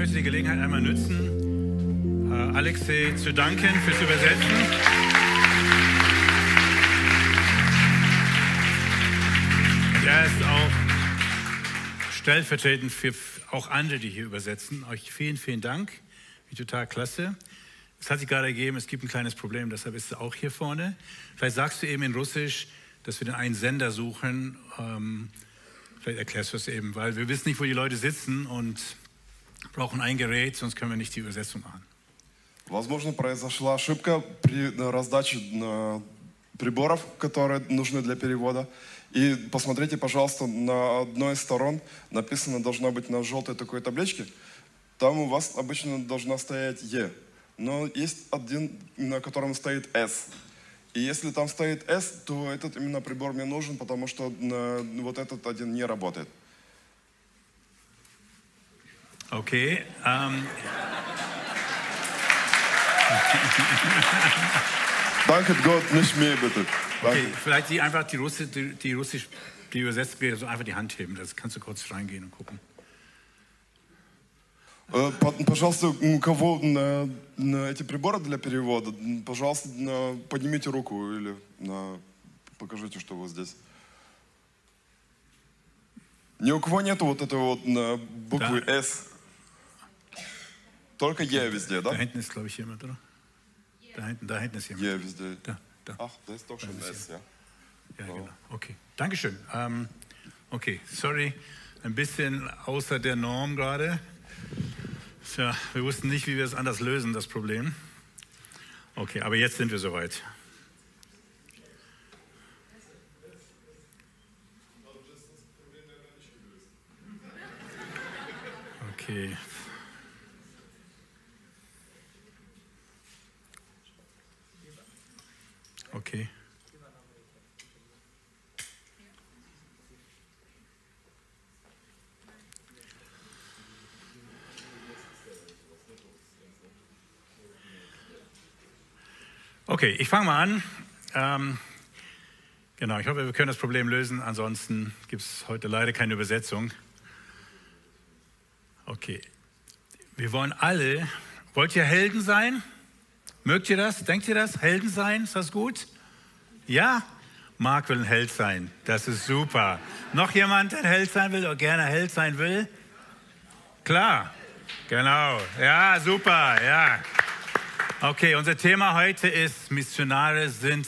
möchte die Gelegenheit einmal nutzen, äh, Alexei zu danken fürs Übersetzen. Er ist auch stellvertretend für auch andere, die hier übersetzen. Euch vielen, vielen Dank. Wie total klasse. Es hat sich gerade ergeben, es gibt ein kleines Problem, deshalb ist es auch hier vorne. Vielleicht sagst du eben in Russisch, dass wir den einen Sender suchen. Ähm, vielleicht erklärst du es eben, weil wir wissen nicht, wo die Leute sitzen und brauchen ein Gerät, sonst können wir nicht die Übersetzung machen. Возможно, произошла ошибка при раздаче приборов, которые нужны для перевода. И посмотрите, пожалуйста, на одной из сторон написано должно быть на желтой такой табличке. Там у вас обычно должна стоять Е. Но есть один, на котором стоит S. И если там стоит S, то этот именно прибор мне нужен, потому что вот этот один не работает. Okay. Um Danke Gott, nicht mehr bitte. Okay, vielleicht die einfach die, Russi, die, die Russisch, die übersetzt wird, so einfach die Hand heben. Das kannst du kurz reingehen und gucken. Пожалуйста, у кого на, на эти приборы для перевода, пожалуйста, на, поднимите руку или на, покажите, что вы здесь. Ни у кого нету вот этой вот на буквы да. S. Только Е везде, да? Da hinten ist, glaube ich, jemand, oder? Da hinten, da hinten ist jemand. Е везде. Da, da. Ach, da ist doch schon da S, ja. Ja, so. genau. Okay, Dankeschön. Ähm, okay, sorry, ein bisschen außer der Norm gerade. Tja, wir wussten nicht, wie wir es anders lösen, das Problem. Okay, aber jetzt sind wir soweit. Okay. Okay. Okay, ich fange mal an. Ähm, genau, ich hoffe, wir können das Problem lösen. Ansonsten gibt es heute leider keine Übersetzung. Okay, wir wollen alle, wollt ihr Helden sein? Mögt ihr das? Denkt ihr das? Helden sein? Ist das gut? Ja? Marc will ein Held sein. Das ist super. Noch jemand, der ein Held sein will oder gerne Held sein will? Klar. Genau. Ja, super. Ja. Okay, unser Thema heute ist, Missionare sind,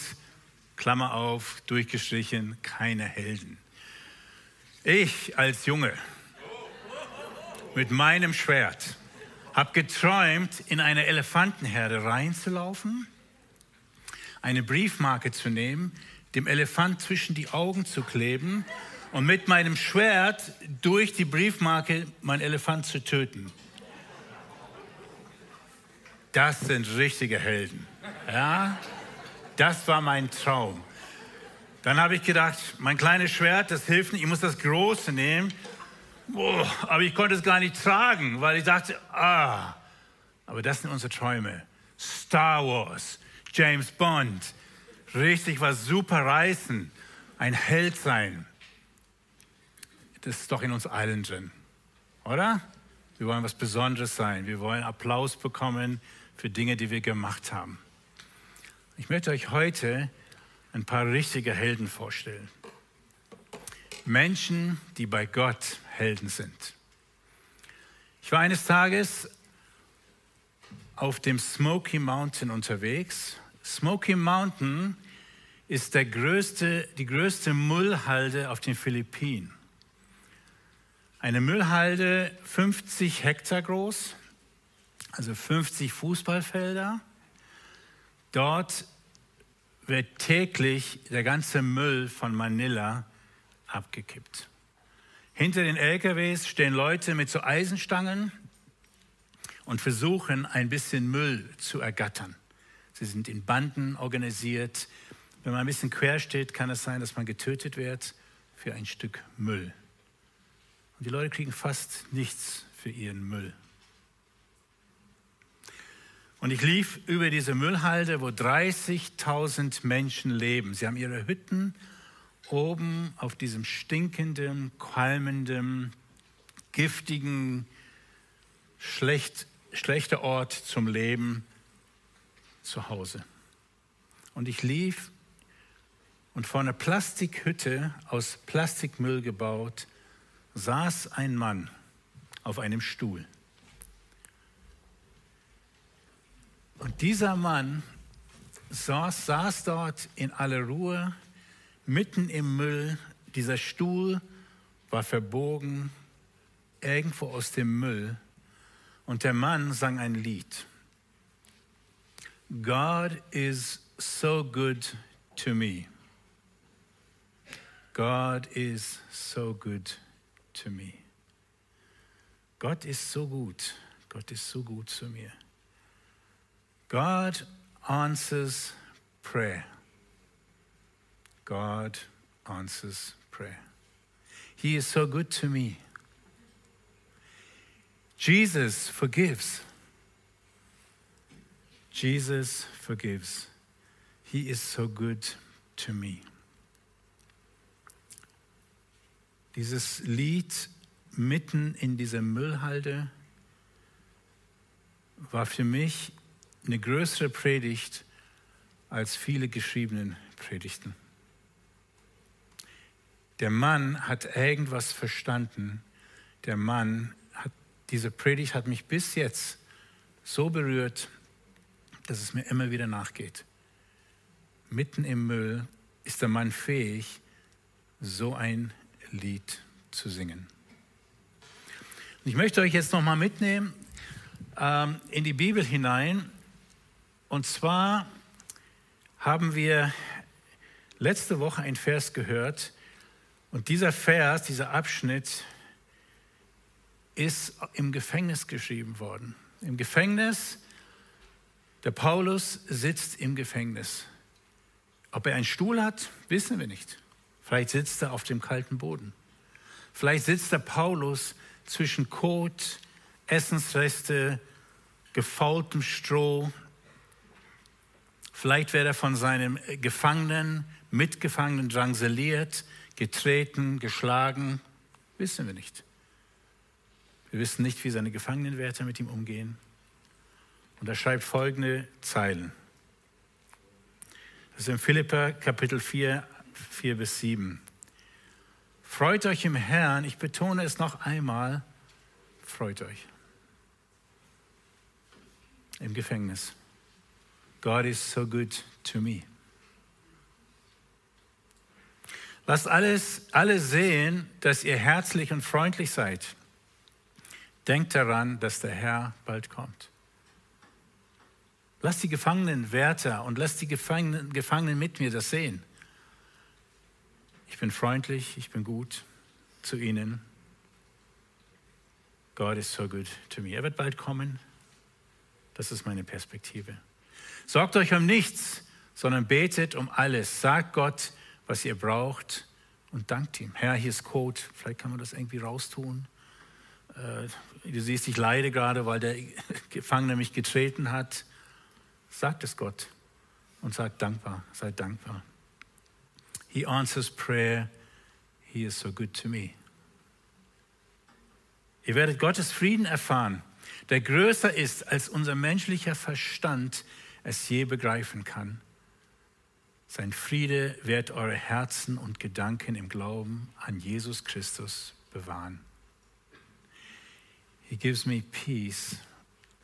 Klammer auf, durchgestrichen, keine Helden. Ich als Junge mit meinem Schwert habe geträumt, in eine Elefantenherde reinzulaufen, eine Briefmarke zu nehmen, dem Elefant zwischen die Augen zu kleben und mit meinem Schwert durch die Briefmarke meinen Elefant zu töten. Das sind richtige Helden. Ja, das war mein Traum. Dann habe ich gedacht, mein kleines Schwert, das hilft nicht, ich muss das große nehmen. Boah, aber ich konnte es gar nicht tragen, weil ich dachte, ah, aber das sind unsere Träume. Star Wars, James Bond, richtig was super reißen, ein Held sein. Das ist doch in uns allen drin, oder? Wir wollen was Besonderes sein. Wir wollen Applaus bekommen für Dinge, die wir gemacht haben. Ich möchte euch heute ein paar richtige Helden vorstellen. Menschen, die bei Gott Helden sind. Ich war eines Tages auf dem Smoky Mountain unterwegs. Smoky Mountain ist der größte, die größte Müllhalde auf den Philippinen. Eine Müllhalde 50 Hektar groß, also 50 Fußballfelder. Dort wird täglich der ganze Müll von Manila abgekippt. Hinter den LKWs stehen Leute mit so Eisenstangen und versuchen ein bisschen Müll zu ergattern. Sie sind in Banden organisiert. Wenn man ein bisschen quer steht, kann es sein, dass man getötet wird für ein Stück Müll. Und die Leute kriegen fast nichts für ihren Müll. Und ich lief über diese Müllhalde, wo 30.000 Menschen leben. Sie haben ihre Hütten oben auf diesem stinkenden, qualmenden, giftigen schlecht, schlechter Ort zum Leben zu Hause. Und ich lief und vor einer Plastikhütte aus Plastikmüll gebaut, saß ein Mann auf einem Stuhl. Und dieser Mann saß, saß dort in aller Ruhe, mitten im Müll. Dieser Stuhl war verbogen, irgendwo aus dem Müll. Und der Mann sang ein Lied. God is so good to me. God is so good to me. Gott ist so gut. Gott ist so gut zu mir. God answers prayer. God answers prayer. He is so good to me. Jesus forgives. Jesus forgives. He is so good to me. Dieses Lied mitten in dieser Müllhalde war für mich eine größere Predigt als viele geschriebenen Predigten. Der Mann hat irgendwas verstanden. Der Mann hat, diese Predigt hat mich bis jetzt so berührt, dass es mir immer wieder nachgeht. Mitten im Müll ist der Mann fähig, so ein Lied zu singen. Und ich möchte euch jetzt nochmal mitnehmen ähm, in die Bibel hinein. Und zwar haben wir letzte Woche einen Vers gehört. Und dieser Vers, dieser Abschnitt ist im Gefängnis geschrieben worden. Im Gefängnis, der Paulus sitzt im Gefängnis. Ob er einen Stuhl hat, wissen wir nicht. Vielleicht sitzt er auf dem kalten Boden. Vielleicht sitzt der Paulus zwischen Kot, Essensreste, gefaultem Stroh. Vielleicht wird er von seinem Gefangenen, Mitgefangenen drangsaliert, getreten, geschlagen. Wissen wir nicht. Wir wissen nicht, wie seine Gefangenenwärter mit ihm umgehen. Und er schreibt folgende Zeilen. Das ist in Philippa Kapitel 4, 4 bis 7. Freut euch im Herrn, ich betone es noch einmal, freut euch. Im Gefängnis. God is so good to me. Lasst alles, alle sehen, dass ihr herzlich und freundlich seid. Denkt daran, dass der Herr bald kommt. Lasst die Gefangenen Wärter und lasst die Gefangenen, Gefangenen mit mir das sehen. Ich bin freundlich, ich bin gut zu ihnen. God is so good to me. Er wird bald kommen. Das ist meine Perspektive. Sorgt euch um nichts, sondern betet um alles. Sagt Gott, was ihr braucht und dankt ihm. Herr, hier ist Code. Vielleicht kann man das irgendwie raustun. Äh, du siehst, ich leide gerade, weil der Gefangene mich getreten hat. Sagt es Gott und sagt dankbar, seid dankbar. He answers prayer. He is so good to me. Ihr werdet Gottes Frieden erfahren, der größer ist, als unser menschlicher Verstand es je begreifen kann. Sein Friede wird eure Herzen und Gedanken im Glauben an Jesus Christus bewahren. He gives me peace.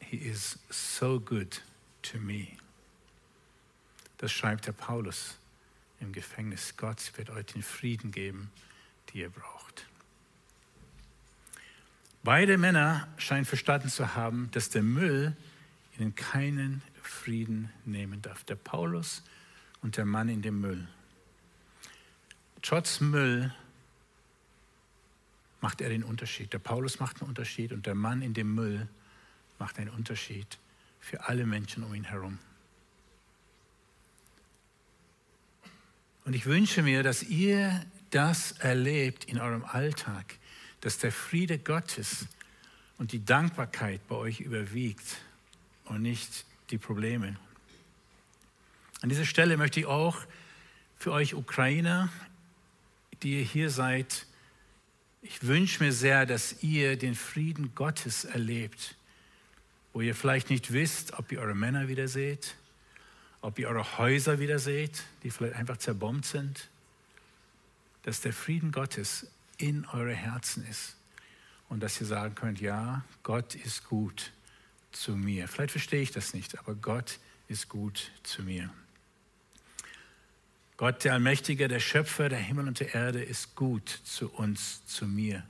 He is so good to me. Das schreibt der Paulus im Gefängnis. Gott wird euch den Frieden geben, den ihr braucht. Beide Männer scheinen verstanden zu haben, dass der Müll ihnen keinen Frieden nehmen darf. Der Paulus und der Mann in dem Müll. Trotz Müll macht er den Unterschied. Der Paulus macht einen Unterschied und der Mann in dem Müll macht einen Unterschied für alle Menschen um ihn herum. Und ich wünsche mir, dass ihr das erlebt in eurem Alltag, dass der Friede Gottes und die Dankbarkeit bei euch überwiegt und nicht die Probleme. An dieser Stelle möchte ich auch für euch Ukrainer, die ihr hier seid, ich wünsche mir sehr, dass ihr den Frieden Gottes erlebt, wo ihr vielleicht nicht wisst, ob ihr eure Männer wieder seht, ob ihr eure Häuser wieder seht, die vielleicht einfach zerbombt sind, dass der Frieden Gottes in eure Herzen ist und dass ihr sagen könnt, ja, Gott ist gut zu mir. Vielleicht verstehe ich das nicht, aber Gott ist gut zu mir. Gott, der Allmächtige, der Schöpfer der Himmel und der Erde, ist gut zu uns, zu mir.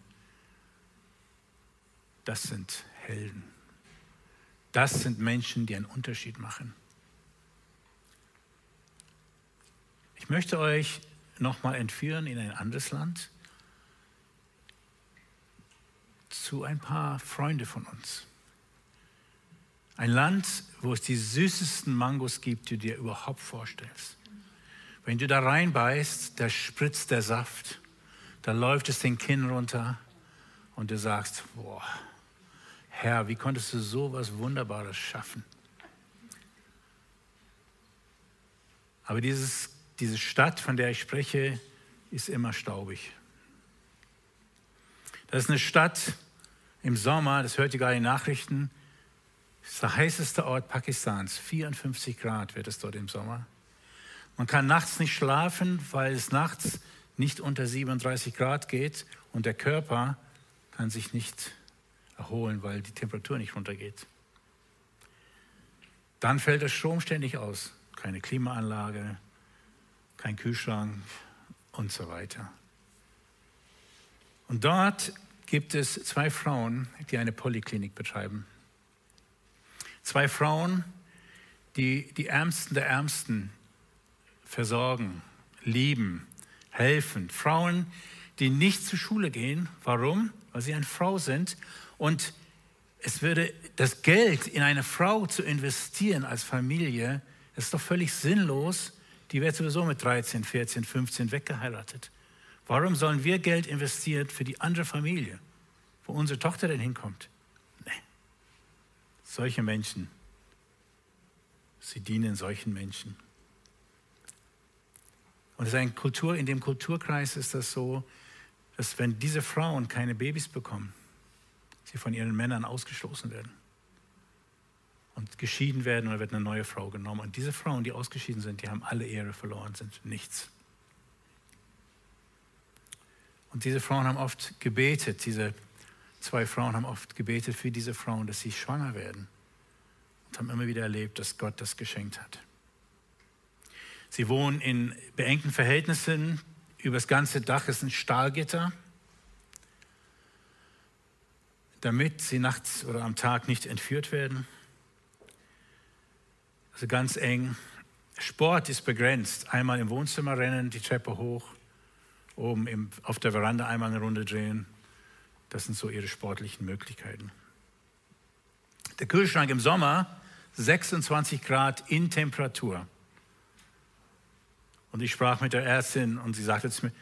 Das sind Helden. Das sind Menschen, die einen Unterschied machen. Ich möchte euch nochmal entführen in ein anderes Land zu ein paar Freunde von uns. Ein Land, wo es die süßesten Mangos gibt, die du dir überhaupt vorstellst. Wenn du da reinbeißt, da spritzt der Saft, da läuft es den Kinn runter und du sagst, boah, Herr, wie konntest du so was Wunderbares schaffen? Aber dieses, diese Stadt, von der ich spreche, ist immer staubig. Das ist eine Stadt im Sommer, das hört ihr gerade in den Nachrichten, das ist der heißeste Ort Pakistans. 54 Grad wird es dort im Sommer. Man kann nachts nicht schlafen, weil es nachts nicht unter 37 Grad geht und der Körper kann sich nicht erholen, weil die Temperatur nicht runtergeht. Dann fällt der Strom ständig aus. Keine Klimaanlage, kein Kühlschrank und so weiter. Und dort gibt es zwei Frauen, die eine Polyklinik betreiben. Zwei Frauen, die die Ärmsten der Ärmsten versorgen, lieben, helfen. Frauen, die nicht zur Schule gehen. Warum? Weil sie eine Frau sind. Und es würde das Geld in eine Frau zu investieren als Familie, ist doch völlig sinnlos. Die wird sowieso mit 13, 14, 15 weggeheiratet. Warum sollen wir Geld investieren für die andere Familie, wo unsere Tochter denn hinkommt? Solche Menschen, sie dienen solchen Menschen. Und es Kultur, in dem Kulturkreis ist das so, dass wenn diese Frauen keine Babys bekommen, sie von ihren Männern ausgestoßen werden und geschieden werden dann wird eine neue Frau genommen. Und diese Frauen, die ausgeschieden sind, die haben alle Ehre verloren, sind nichts. Und diese Frauen haben oft gebetet, diese zwei Frauen haben oft gebetet für diese Frauen, dass sie schwanger werden und haben immer wieder erlebt, dass Gott das geschenkt hat. Sie wohnen in beengten Verhältnissen. Über das ganze Dach ist ein Stahlgitter, damit sie nachts oder am Tag nicht entführt werden. Also ganz eng. Sport ist begrenzt. Einmal im Wohnzimmer rennen, die Treppe hoch, oben im, auf der Veranda einmal eine Runde drehen. Das sind so ihre sportlichen Möglichkeiten. Der Kühlschrank im Sommer 26 Grad in Temperatur. Und ich sprach mit der Ärztin und sie sagte zu mir,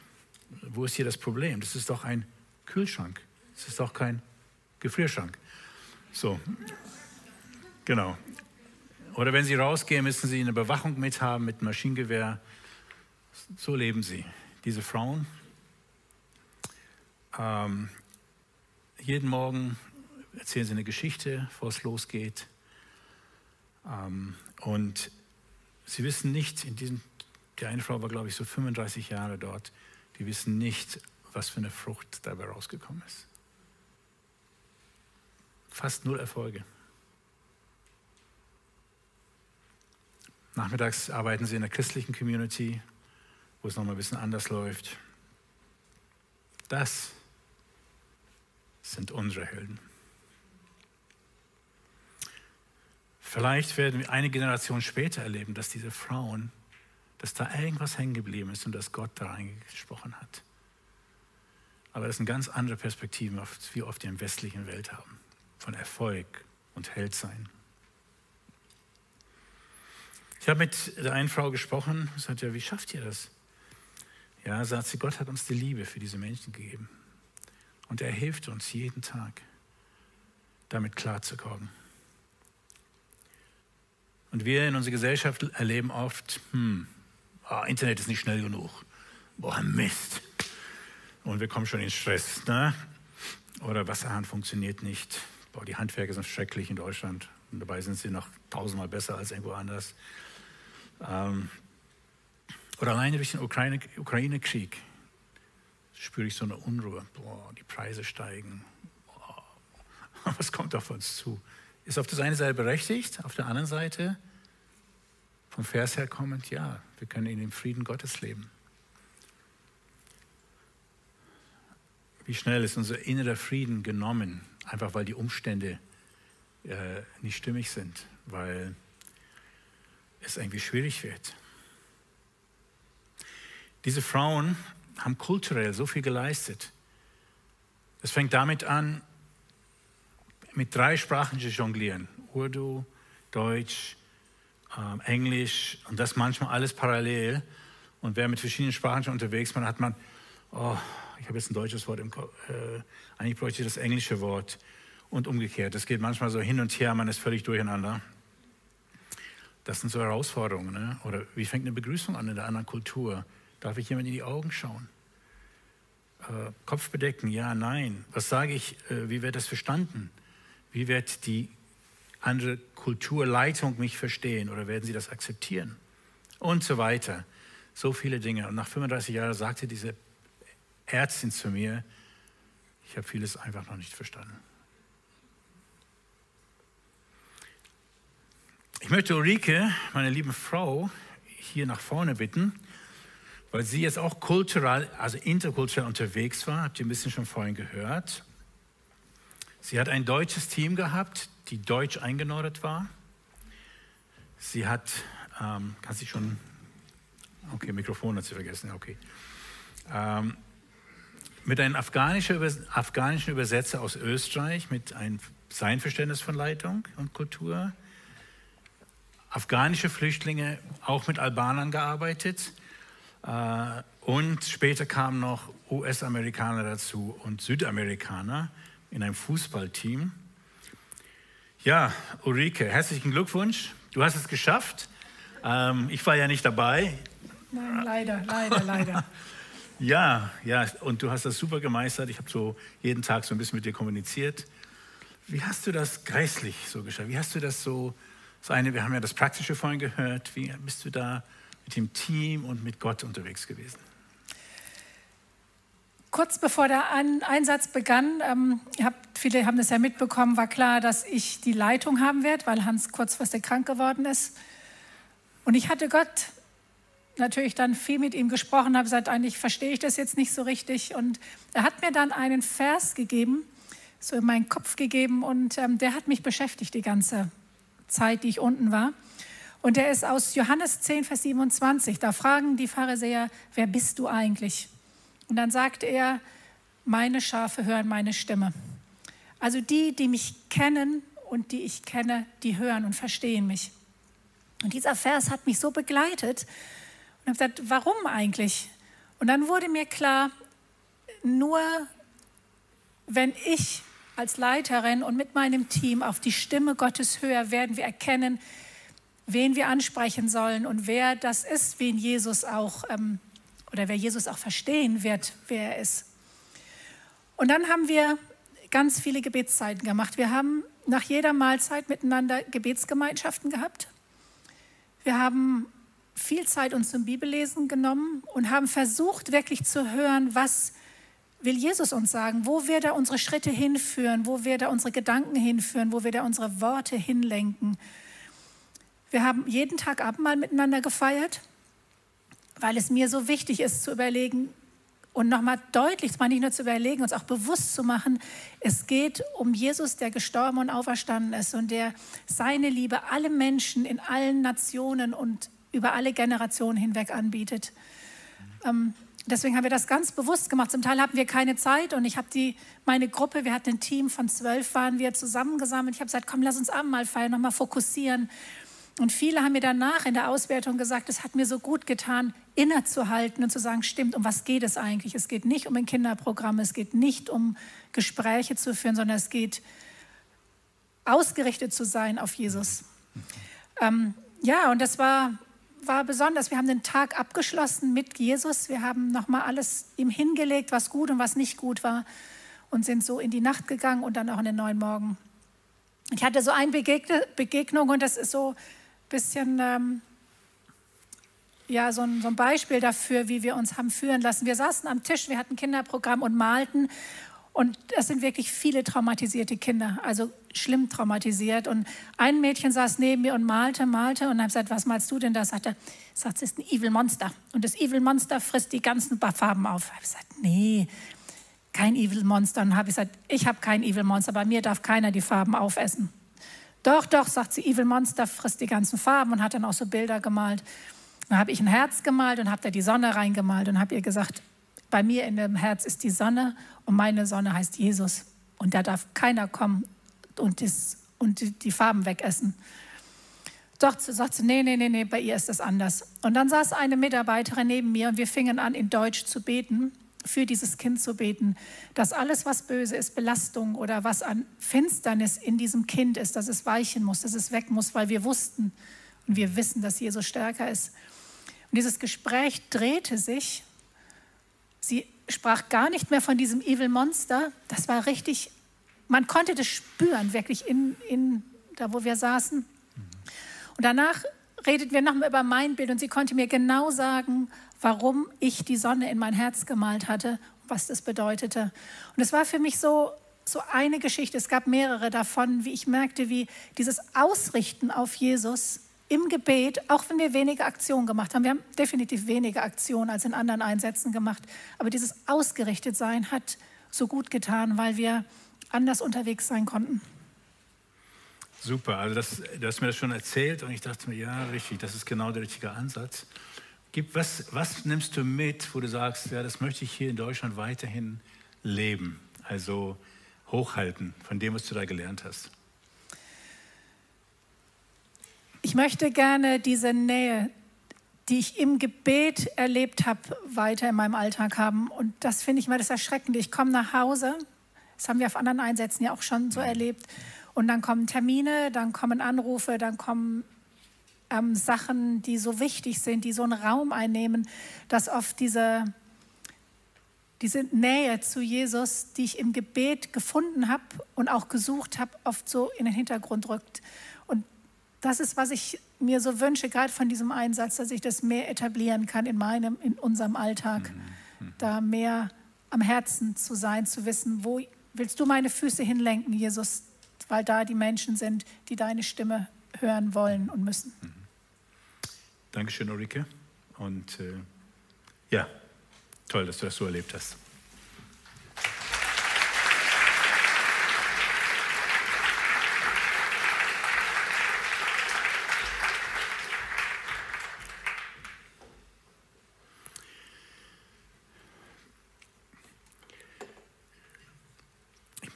wo ist hier das Problem? Das ist doch ein Kühlschrank. Das ist doch kein Gefrierschrank. So, genau. Oder wenn Sie rausgehen, müssen Sie eine Bewachung mithaben mit Maschinengewehr. So leben sie, diese Frauen. Ähm, jeden Morgen erzählen sie eine Geschichte, bevor es losgeht. Ähm, und sie wissen nicht in diesem die eine Frau war, glaube ich, so 35 Jahre dort. Die wissen nicht, was für eine Frucht dabei rausgekommen ist. Fast null Erfolge. Nachmittags arbeiten sie in der christlichen Community, wo es nochmal ein bisschen anders läuft. Das sind unsere Helden. Vielleicht werden wir eine Generation später erleben, dass diese Frauen dass da irgendwas hängen geblieben ist und dass Gott da reingesprochen hat. Aber das sind ganz andere Perspektiven, als wir auf der westlichen Welt haben, von Erfolg und Heldsein. Ich habe mit der einen Frau gesprochen, sie sagt, ja, wie schafft ihr das? Ja, sagt sie, Gott hat uns die Liebe für diese Menschen gegeben. Und er hilft uns jeden Tag, damit klarzukommen. Und wir in unserer Gesellschaft erleben oft, hm, oh, Internet ist nicht schnell genug. Boah, Mist. Und wir kommen schon in Stress. Ne? Oder Wasserhahn funktioniert nicht. Boah, die Handwerker sind schrecklich in Deutschland. Und dabei sind sie noch tausendmal besser als irgendwo anders. Ähm, oder alleine durch den Ukraine-Krieg Ukraine spüre ich so eine Unruhe. Boah, die Preise steigen. Boah, was kommt auf uns zu? Ist auf der einen Seite berechtigt, auf der anderen Seite vom Vers her kommend, ja, wir können in dem Frieden Gottes leben. Wie schnell ist unser innerer Frieden genommen, einfach weil die Umstände äh, nicht stimmig sind, weil es irgendwie schwierig wird. Diese Frauen haben kulturell so viel geleistet. Es fängt damit an, mit drei Sprachen zu jonglieren. Urdu, Deutsch, ähm, Englisch und das manchmal alles parallel. Und wer mit verschiedenen Sprachen schon unterwegs war, hat man, oh, ich habe jetzt ein deutsches Wort im Kopf, äh, eigentlich bräuchte ich das englische Wort und umgekehrt. Das geht manchmal so hin und her, man ist völlig durcheinander. Das sind so Herausforderungen. Ne? Oder wie fängt eine Begrüßung an in der anderen Kultur? Darf ich jemand in die Augen schauen? Äh, Kopf bedecken, ja, nein. Was sage ich? Äh, wie wird das verstanden? Wie wird die andere Kulturleitung mich verstehen oder werden sie das akzeptieren? Und so weiter. So viele Dinge. Und nach 35 Jahren sagte diese Ärztin zu mir, ich habe vieles einfach noch nicht verstanden. Ich möchte Ulrike, meine liebe Frau, hier nach vorne bitten, weil sie jetzt auch kulturell, also interkulturell unterwegs war, habt ihr ein bisschen schon vorhin gehört. Sie hat ein deutsches Team gehabt, die deutsch eingenordet war. Sie hat, ähm, kann sie schon, okay, Mikrofon hat sie vergessen, okay. Ähm, mit einem afghanischen, afghanischen Übersetzer aus Österreich, mit einem, sein Verständnis von Leitung und Kultur. Afghanische Flüchtlinge, auch mit Albanern gearbeitet. Äh, und später kamen noch US-Amerikaner dazu und Südamerikaner in einem Fußballteam. Ja, Ulrike, herzlichen Glückwunsch. Du hast es geschafft. Ähm, ich war ja nicht dabei. Nein, leider, leider, leider. Ja, ja, und du hast das super gemeistert. Ich habe so jeden Tag so ein bisschen mit dir kommuniziert. Wie hast du das geistlich so geschafft? Wie hast du das so, so eine, wir haben ja das Praktische vorhin gehört, wie bist du da mit dem Team und mit Gott unterwegs gewesen? Kurz bevor der Einsatz begann, ähm, habt, viele haben das ja mitbekommen, war klar, dass ich die Leitung haben werde, weil Hans kurzfristig krank geworden ist. Und ich hatte Gott natürlich dann viel mit ihm gesprochen, habe gesagt, eigentlich verstehe ich das jetzt nicht so richtig. Und er hat mir dann einen Vers gegeben, so in meinen Kopf gegeben und ähm, der hat mich beschäftigt die ganze Zeit, die ich unten war. Und der ist aus Johannes 10, Vers 27. Da fragen die Pharisäer, wer bist du eigentlich? Und dann sagt er, meine Schafe hören meine Stimme. Also die, die mich kennen und die ich kenne, die hören und verstehen mich. Und dieser Vers hat mich so begleitet, und habe gesagt, warum eigentlich? Und dann wurde mir klar, nur wenn ich als Leiterin und mit meinem Team auf die Stimme Gottes höre, werden wir erkennen, wen wir ansprechen sollen und wer das ist, wen Jesus auch ähm, oder wer Jesus auch verstehen wird, wer er ist. Und dann haben wir ganz viele Gebetszeiten gemacht. Wir haben nach jeder Mahlzeit miteinander Gebetsgemeinschaften gehabt. Wir haben viel Zeit uns zum Bibellesen genommen und haben versucht, wirklich zu hören, was will Jesus uns sagen, wo wird er unsere Schritte hinführen, wo wird er unsere Gedanken hinführen, wo wird er unsere Worte hinlenken. Wir haben jeden Tag Abendmahl miteinander gefeiert, weil es mir so wichtig ist zu überlegen und nochmal deutlich, zwar nicht nur zu überlegen, uns auch bewusst zu machen, es geht um Jesus, der gestorben und auferstanden ist und der seine Liebe alle Menschen in allen Nationen und über alle Generationen hinweg anbietet. Ähm, deswegen haben wir das ganz bewusst gemacht. Zum Teil hatten wir keine Zeit und ich habe die, meine Gruppe, wir hatten ein Team von zwölf, waren wir zusammengesammelt. Ich habe gesagt, komm, lass uns Abendmahl feiern, nochmal fokussieren. Und viele haben mir danach in der Auswertung gesagt, es hat mir so gut getan, innezuhalten und zu sagen, stimmt, um was geht es eigentlich? Es geht nicht um ein Kinderprogramm, es geht nicht um Gespräche zu führen, sondern es geht ausgerichtet zu sein auf Jesus. Ähm, ja, und das war war besonders. Wir haben den Tag abgeschlossen mit Jesus. Wir haben nochmal alles ihm hingelegt, was gut und was nicht gut war und sind so in die Nacht gegangen und dann auch in den neuen Morgen. Ich hatte so eine Begegnung und das ist so bisschen ähm, ja, so ein, so ein Beispiel dafür, wie wir uns haben führen lassen. Wir saßen am Tisch, wir hatten Kinderprogramm und malten und es sind wirklich viele traumatisierte Kinder, also schlimm traumatisiert. Und ein Mädchen saß neben mir und malte, malte. Und habe gesagt, was malst du denn da? Sagt er, sagt, es ist ein Evil Monster. Und das Evil Monster frisst die ganzen Farben auf. Ich habe gesagt, nee, kein Evil Monster. Und habe ich gesagt, ich habe kein Evil Monster. Bei mir darf keiner die Farben aufessen. Doch, doch, sagt sie, Evil Monster frisst die ganzen Farben und hat dann auch so Bilder gemalt. Dann habe ich ein Herz gemalt und habe da die Sonne reingemalt und habe ihr gesagt, bei mir in dem Herz ist die Sonne und meine Sonne heißt Jesus. Und da darf keiner kommen und, das, und die Farben wegessen. Doch, sagt sie, nee, nee, nee, nee, bei ihr ist das anders. Und dann saß eine Mitarbeiterin neben mir und wir fingen an, in Deutsch zu beten, für dieses Kind zu beten, dass alles, was böse ist, Belastung oder was an Finsternis in diesem Kind ist, dass es weichen muss, dass es weg muss, weil wir wussten und wir wissen, dass Jesus stärker ist. Und dieses Gespräch drehte sich. Sie sprach gar nicht mehr von diesem Evil Monster. Das war richtig, man konnte das spüren, wirklich in, in da, wo wir saßen. Und danach redeten wir nochmal über mein Bild und sie konnte mir genau sagen, warum ich die Sonne in mein Herz gemalt hatte was das bedeutete. Und es war für mich so, so eine Geschichte, es gab mehrere davon, wie ich merkte, wie dieses Ausrichten auf Jesus im Gebet, auch wenn wir wenige Aktionen gemacht haben, wir haben definitiv weniger Aktionen als in anderen Einsätzen gemacht, aber dieses Ausgerichtetsein hat so gut getan, weil wir anders unterwegs sein konnten. Super, also das, du hast mir das schon erzählt und ich dachte mir, ja, richtig, das ist genau der richtige Ansatz. Gib, was, was nimmst du mit, wo du sagst, ja, das möchte ich hier in Deutschland weiterhin leben, also hochhalten von dem, was du da gelernt hast? Ich möchte gerne diese Nähe, die ich im Gebet erlebt habe, weiter in meinem Alltag haben. Und das finde ich mal das Erschreckende. Ich komme nach Hause, das haben wir auf anderen Einsätzen ja auch schon so erlebt. Und dann kommen Termine, dann kommen Anrufe, dann kommen ähm, Sachen, die so wichtig sind, die so einen Raum einnehmen, dass oft diese, diese Nähe zu Jesus, die ich im Gebet gefunden habe und auch gesucht habe, oft so in den Hintergrund rückt das ist, was ich mir so wünsche, gerade von diesem Einsatz, dass ich das mehr etablieren kann in meinem, in unserem Alltag. Mhm. Da mehr am Herzen zu sein, zu wissen, wo willst du meine Füße hinlenken, Jesus, weil da die Menschen sind, die deine Stimme hören wollen und müssen. Mhm. Dankeschön, Ulrike. Und äh, ja, toll, dass du das so erlebt hast.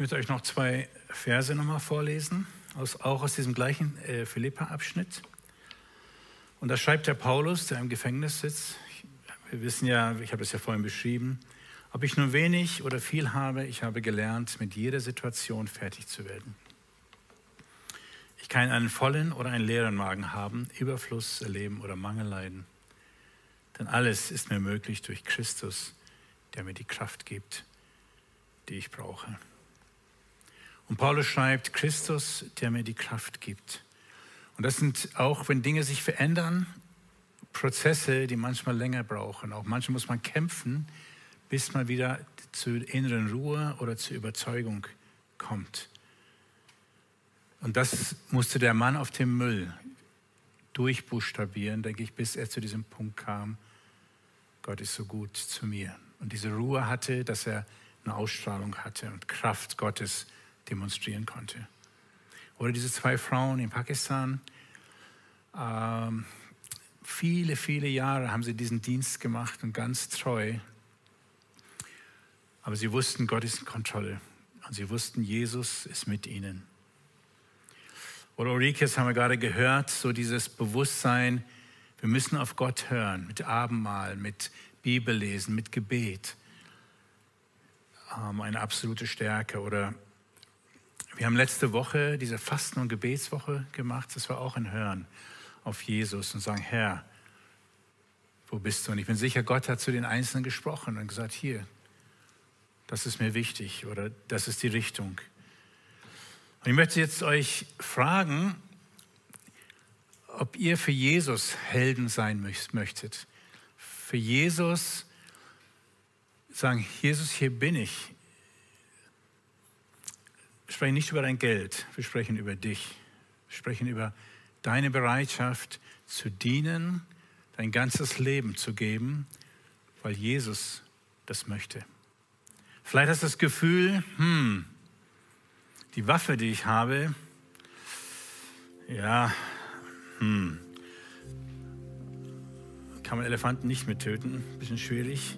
möchte euch noch zwei Verse nochmal vorlesen, aus, auch aus diesem gleichen äh, Philippa-Abschnitt. Und da schreibt der Paulus, der im Gefängnis sitzt. Wir wissen ja, ich habe es ja vorhin beschrieben, ob ich nur wenig oder viel habe, ich habe gelernt, mit jeder Situation fertig zu werden. Ich kann einen vollen oder einen leeren Magen haben, Überfluss erleben oder Mangel leiden. Denn alles ist mir möglich durch Christus, der mir die Kraft gibt, die ich brauche. Und Paulus schreibt, Christus, der mir die Kraft gibt. Und das sind auch, wenn Dinge sich verändern, Prozesse, die manchmal länger brauchen. Auch manchmal muss man kämpfen, bis man wieder zur inneren Ruhe oder zur Überzeugung kommt. Und das musste der Mann auf dem Müll durchbuchstabieren, denke ich, bis er zu diesem Punkt kam, Gott ist so gut zu mir. Und diese Ruhe hatte, dass er eine Ausstrahlung hatte und Kraft Gottes demonstrieren konnte. Oder diese zwei Frauen in Pakistan. Ähm, viele, viele Jahre haben sie diesen Dienst gemacht und ganz treu. Aber sie wussten, Gott ist in Kontrolle. Und sie wussten, Jesus ist mit ihnen. Oder Ulrike, das haben wir gerade gehört, so dieses Bewusstsein, wir müssen auf Gott hören, mit Abendmahl, mit Bibellesen, mit Gebet. Ähm, eine absolute Stärke. Oder wir haben letzte Woche diese Fasten- und Gebetswoche gemacht. Das war auch ein Hören auf Jesus und sagen, Herr, wo bist du? Und ich bin sicher, Gott hat zu den Einzelnen gesprochen und gesagt, hier, das ist mir wichtig oder das ist die Richtung. Und ich möchte jetzt euch fragen, ob ihr für Jesus Helden sein möchtet. Für Jesus sagen, Jesus, hier bin ich. Sprechen nicht über dein Geld, wir sprechen über dich. Wir sprechen über deine Bereitschaft zu dienen, dein ganzes Leben zu geben, weil Jesus das möchte. Vielleicht hast du das Gefühl, hm, die Waffe, die ich habe, ja, hm, kann man Elefanten nicht mit töten, bisschen schwierig.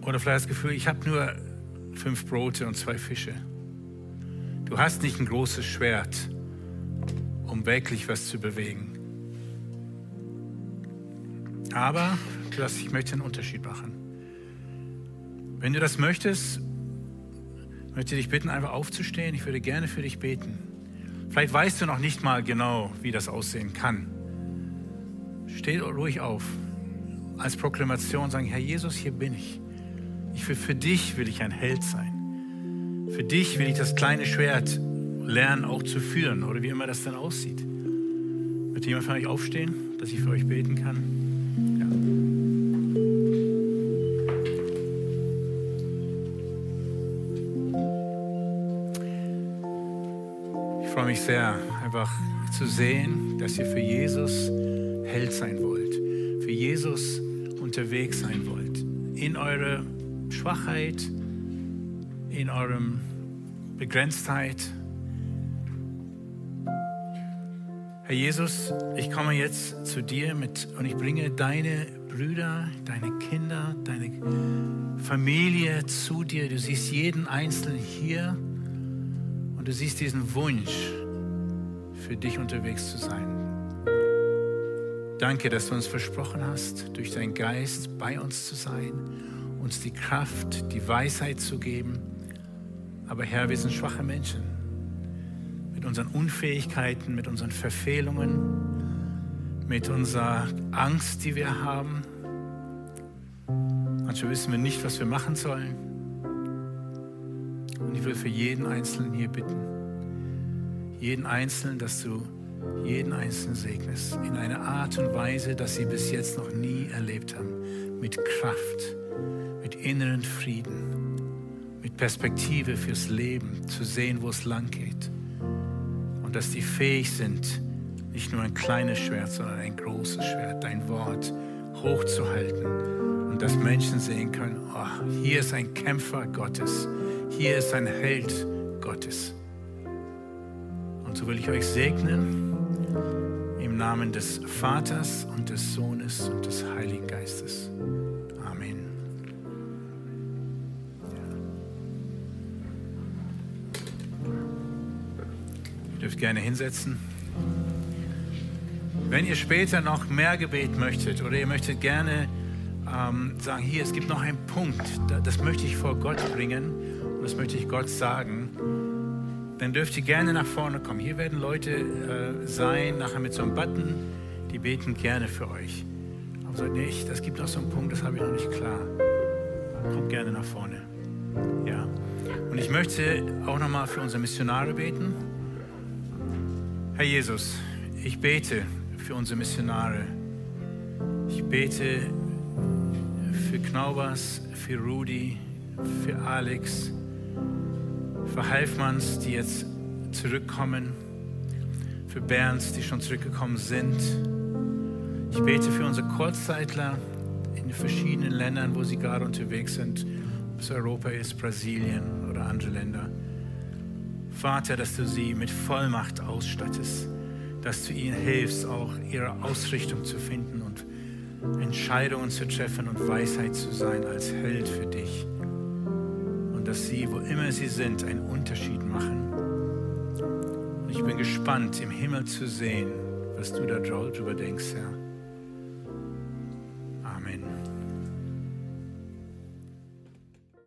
Oder vielleicht das Gefühl, ich habe nur fünf Brote und zwei Fische. Du hast nicht ein großes Schwert, um wirklich was zu bewegen. Aber ich möchte einen Unterschied machen. Wenn du das möchtest, möchte ich dich bitten, einfach aufzustehen. Ich würde gerne für dich beten. Vielleicht weißt du noch nicht mal genau, wie das aussehen kann. Steh ruhig auf. Als Proklamation sagen, Herr Jesus, hier bin ich. Ich will, für dich will ich ein Held sein. Für dich will ich das kleine Schwert lernen, auch zu führen oder wie immer das dann aussieht. Wird jemand von euch aufstehen, dass ich für euch beten kann? Ja. freue mich sehr, einfach zu sehen, dass ihr für Jesus Held sein wollt, für Jesus unterwegs sein wollt, in eurer Schwachheit, in eurem Begrenztheit. Herr Jesus, ich komme jetzt zu dir mit und ich bringe deine Brüder, deine Kinder, deine Familie zu dir. Du siehst jeden Einzelnen hier und du siehst diesen Wunsch, für dich unterwegs zu sein. Danke, dass du uns versprochen hast, durch deinen Geist bei uns zu sein, uns die Kraft, die Weisheit zu geben. Aber Herr, wir sind schwache Menschen mit unseren Unfähigkeiten, mit unseren Verfehlungen, mit unserer Angst, die wir haben. Manchmal wissen wir nicht, was wir machen sollen. Und ich will für jeden Einzelnen hier bitten, jeden Einzelnen, dass du jeden Einzelnen segnest in einer Art und Weise, dass sie bis jetzt noch nie erlebt haben. Mit Kraft, mit inneren Frieden, mit Perspektive fürs Leben, zu sehen, wo es lang geht. Und dass die fähig sind, nicht nur ein kleines Schwert, sondern ein großes Schwert, dein Wort hochzuhalten und dass Menschen sehen können, oh, hier ist ein Kämpfer Gottes, hier ist ein Held Gottes. Und so will ich euch segnen im Namen des Vaters und des Sohnes und des Heiligen Geistes. Dürft gerne hinsetzen. Wenn ihr später noch mehr Gebet möchtet oder ihr möchtet gerne ähm, sagen, hier, es gibt noch einen Punkt, das möchte ich vor Gott bringen und das möchte ich Gott sagen, dann dürft ihr gerne nach vorne kommen. Hier werden Leute äh, sein, nachher mit so einem Button, die beten gerne für euch. Aber sagt, nee, das gibt noch so einen Punkt, das habe ich noch nicht klar. Kommt gerne nach vorne. Ja. Und ich möchte auch nochmal für unsere Missionare beten. Herr Jesus, ich bete für unsere Missionare. Ich bete für Knaubers, für Rudi, für Alex, für Halfmanns, die jetzt zurückkommen, für Bernds, die schon zurückgekommen sind. Ich bete für unsere Kurzzeitler in den verschiedenen Ländern, wo sie gerade unterwegs sind, ob es Europa ist, Brasilien oder andere Länder. Vater, dass du sie mit Vollmacht ausstattest, dass du ihnen hilfst, auch ihre Ausrichtung zu finden und Entscheidungen zu treffen und Weisheit zu sein als Held für dich dass sie, wo immer sie sind, einen Unterschied machen. Und ich bin gespannt, im Himmel zu sehen, was du darüber denkst, Herr.